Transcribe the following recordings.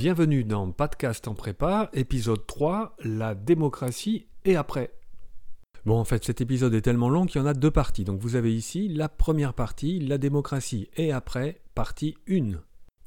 Bienvenue dans Podcast en prépa, épisode 3, la démocratie et après. Bon, en fait, cet épisode est tellement long qu'il y en a deux parties. Donc vous avez ici la première partie, la démocratie et après, partie 1.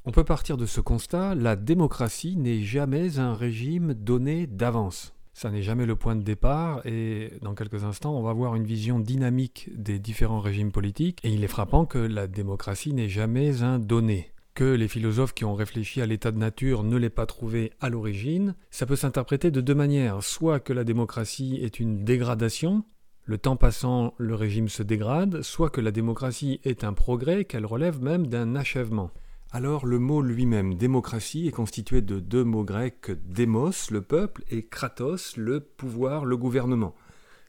On peut partir de ce constat, la démocratie n'est jamais un régime donné d'avance. Ça n'est jamais le point de départ et dans quelques instants on va voir une vision dynamique des différents régimes politiques et il est frappant que la démocratie n'est jamais un donné que les philosophes qui ont réfléchi à l'état de nature ne l'aient pas trouvé à l'origine, ça peut s'interpréter de deux manières. Soit que la démocratie est une dégradation, le temps passant, le régime se dégrade, soit que la démocratie est un progrès, qu'elle relève même d'un achèvement. Alors le mot lui-même, démocratie, est constitué de deux mots grecs, démos, le peuple, et kratos, le pouvoir, le gouvernement.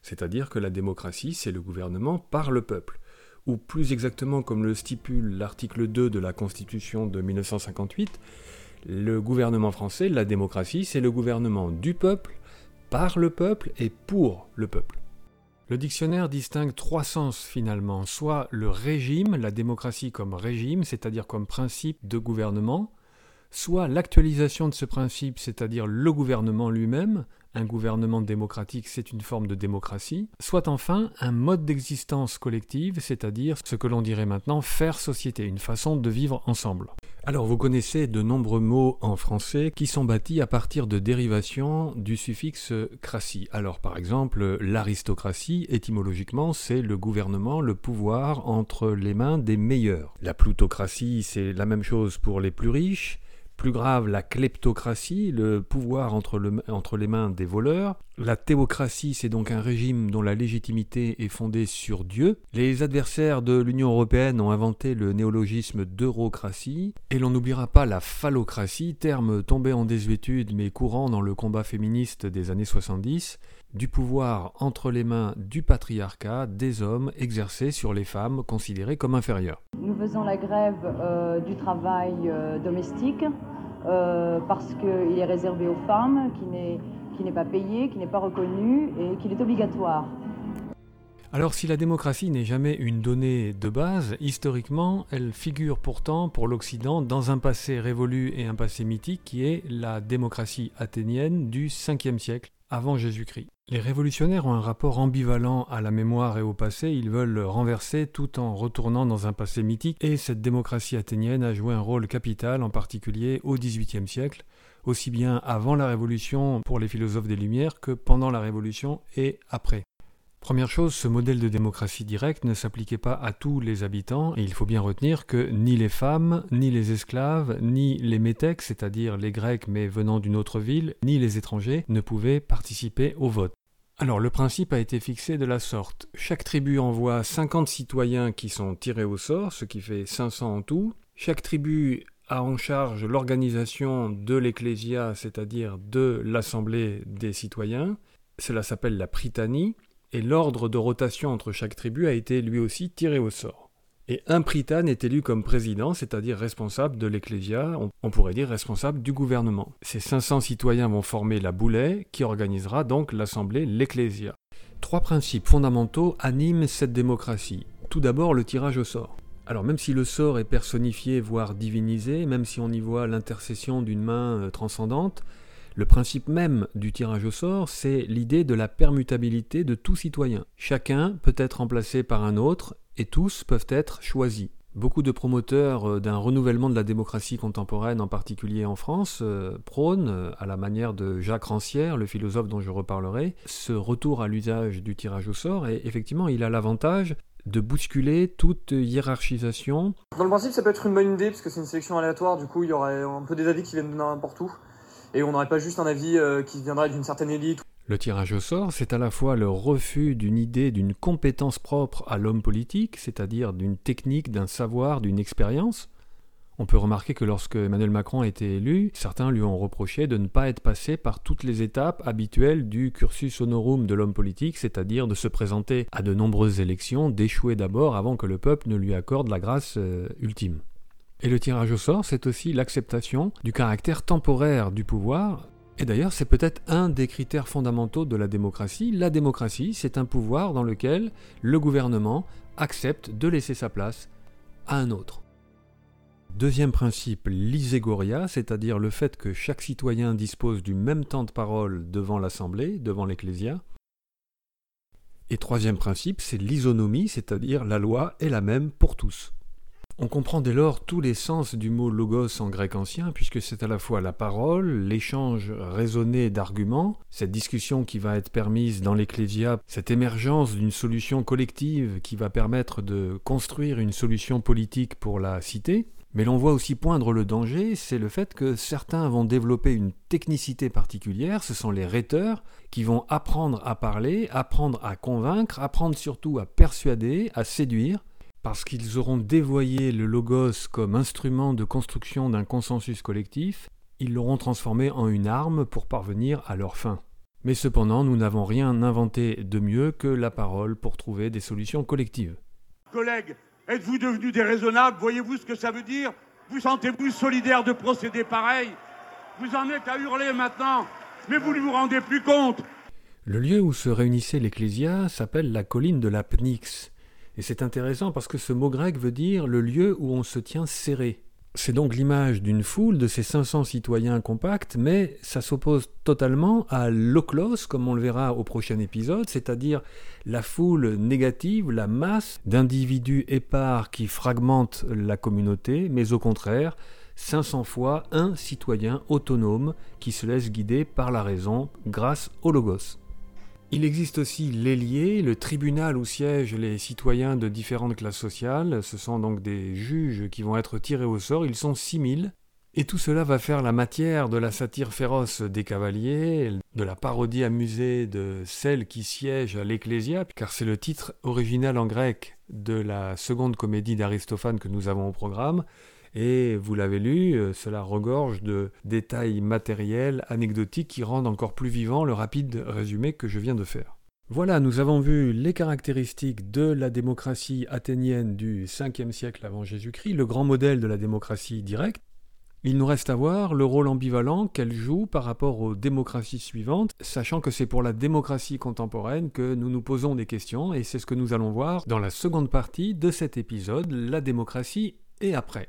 C'est-à-dire que la démocratie, c'est le gouvernement par le peuple ou plus exactement comme le stipule l'article 2 de la Constitution de 1958, le gouvernement français, la démocratie, c'est le gouvernement du peuple, par le peuple et pour le peuple. Le dictionnaire distingue trois sens finalement, soit le régime, la démocratie comme régime, c'est-à-dire comme principe de gouvernement, soit l'actualisation de ce principe, c'est-à-dire le gouvernement lui-même, un gouvernement démocratique, c'est une forme de démocratie, soit enfin un mode d'existence collective, c'est-à-dire ce que l'on dirait maintenant faire société, une façon de vivre ensemble. Alors vous connaissez de nombreux mots en français qui sont bâtis à partir de dérivations du suffixe cratie. Alors par exemple, l'aristocratie, étymologiquement, c'est le gouvernement, le pouvoir entre les mains des meilleurs. La plutocratie, c'est la même chose pour les plus riches. Plus grave, la kleptocratie, le pouvoir entre, les mains des voleurs. La théocratie, c'est donc un régime dont la légitimité est fondée sur Dieu. Les adversaires de l'Union européenne ont inventé le néologisme d'eurocratie. Et l'on n'oubliera pas la phallocratie, terme tombé en désuétude mais courant dans le combat féministe des années 70 du pouvoir entre les mains du patriarcat des hommes exercés sur les femmes considérées comme inférieures. Nous faisons la grève euh, du travail euh, domestique euh, parce qu'il est réservé aux femmes, qui n'est pas payé, qui n'est pas reconnu et qu'il est obligatoire. Alors si la démocratie n'est jamais une donnée de base, historiquement, elle figure pourtant pour l'Occident dans un passé révolu et un passé mythique qui est la démocratie athénienne du 5e siècle avant Jésus-Christ. Les révolutionnaires ont un rapport ambivalent à la mémoire et au passé, ils veulent renverser tout en retournant dans un passé mythique, et cette démocratie athénienne a joué un rôle capital, en particulier au XVIIIe siècle, aussi bien avant la Révolution pour les philosophes des Lumières que pendant la Révolution et après. Première chose, ce modèle de démocratie directe ne s'appliquait pas à tous les habitants, et il faut bien retenir que ni les femmes, ni les esclaves, ni les métèques, c'est-à-dire les Grecs mais venant d'une autre ville, ni les étrangers ne pouvaient participer au vote. Alors le principe a été fixé de la sorte. Chaque tribu envoie 50 citoyens qui sont tirés au sort, ce qui fait 500 en tout. Chaque tribu a en charge l'organisation de l'ecclésia, c'est-à-dire de l'assemblée des citoyens. Cela s'appelle la prytanie et l'ordre de rotation entre chaque tribu a été lui aussi tiré au sort. Et un prytane est élu comme président, c'est-à-dire responsable de l'ecclésia, on pourrait dire responsable du gouvernement. Ces 500 citoyens vont former la boulet, qui organisera donc l'assemblée, l'ecclésia. Trois principes fondamentaux animent cette démocratie. Tout d'abord le tirage au sort. Alors même si le sort est personnifié, voire divinisé, même si on y voit l'intercession d'une main euh, transcendante, le principe même du tirage au sort, c'est l'idée de la permutabilité de tout citoyen. Chacun peut être remplacé par un autre et tous peuvent être choisis. Beaucoup de promoteurs euh, d'un renouvellement de la démocratie contemporaine, en particulier en France, euh, prônent, euh, à la manière de Jacques Rancière, le philosophe dont je reparlerai, ce retour à l'usage du tirage au sort, et effectivement, il a l'avantage de bousculer toute hiérarchisation. Dans le principe, ça peut être une bonne idée, parce que c'est une sélection aléatoire, du coup, il y aurait un peu des avis qui viennent de n'importe où et on n'aurait pas juste un avis euh, qui viendrait d'une certaine élite. Le tirage au sort, c'est à la fois le refus d'une idée, d'une compétence propre à l'homme politique, c'est-à-dire d'une technique, d'un savoir, d'une expérience. On peut remarquer que lorsque Emmanuel Macron a été élu, certains lui ont reproché de ne pas être passé par toutes les étapes habituelles du cursus honorum de l'homme politique, c'est-à-dire de se présenter à de nombreuses élections, d'échouer d'abord avant que le peuple ne lui accorde la grâce euh, ultime. Et le tirage au sort, c'est aussi l'acceptation du caractère temporaire du pouvoir. Et d'ailleurs, c'est peut-être un des critères fondamentaux de la démocratie. La démocratie, c'est un pouvoir dans lequel le gouvernement accepte de laisser sa place à un autre. Deuxième principe, l'iségoria, c'est-à-dire le fait que chaque citoyen dispose du même temps de parole devant l'Assemblée, devant l'Ecclésia. Et troisième principe, c'est l'isonomie, c'est-à-dire la loi est la même pour tous. On comprend dès lors tous les sens du mot logos en grec ancien, puisque c'est à la fois la parole, l'échange raisonné d'arguments, cette discussion qui va être permise dans l'Ecclésia, cette émergence d'une solution collective qui va permettre de construire une solution politique pour la cité, mais l'on voit aussi poindre le danger, c'est le fait que certains vont développer une technicité particulière, ce sont les rhéteurs, qui vont apprendre à parler, apprendre à convaincre, apprendre surtout à persuader, à séduire, parce qu'ils auront dévoyé le logos comme instrument de construction d'un consensus collectif, ils l'auront transformé en une arme pour parvenir à leur fin. Mais cependant, nous n'avons rien inventé de mieux que la parole pour trouver des solutions collectives. Collègues, êtes-vous devenus déraisonnables Voyez-vous ce que ça veut dire? Vous sentez-vous solidaire de procéder pareil? Vous en êtes à hurler maintenant, mais vous ne vous rendez plus compte Le lieu où se réunissait l'Ecclésia s'appelle la colline de la Pnyx. Et c'est intéressant parce que ce mot grec veut dire le lieu où on se tient serré. C'est donc l'image d'une foule de ces 500 citoyens compacts, mais ça s'oppose totalement à l'oclos, comme on le verra au prochain épisode, c'est-à-dire la foule négative, la masse d'individus épars qui fragmentent la communauté, mais au contraire, 500 fois un citoyen autonome qui se laisse guider par la raison grâce au logos. Il existe aussi l'ailier, le tribunal où siègent les citoyens de différentes classes sociales. Ce sont donc des juges qui vont être tirés au sort. Ils sont 6000. Et tout cela va faire la matière de la satire féroce des cavaliers, de la parodie amusée de celle qui siège à l'Ecclésia, car c'est le titre original en grec de la seconde comédie d'Aristophane que nous avons au programme. Et vous l'avez lu, euh, cela regorge de détails matériels, anecdotiques qui rendent encore plus vivant le rapide résumé que je viens de faire. Voilà, nous avons vu les caractéristiques de la démocratie athénienne du 5e siècle avant Jésus-Christ, le grand modèle de la démocratie directe. Il nous reste à voir le rôle ambivalent qu'elle joue par rapport aux démocraties suivantes, sachant que c'est pour la démocratie contemporaine que nous nous posons des questions, et c'est ce que nous allons voir dans la seconde partie de cet épisode, la démocratie et après.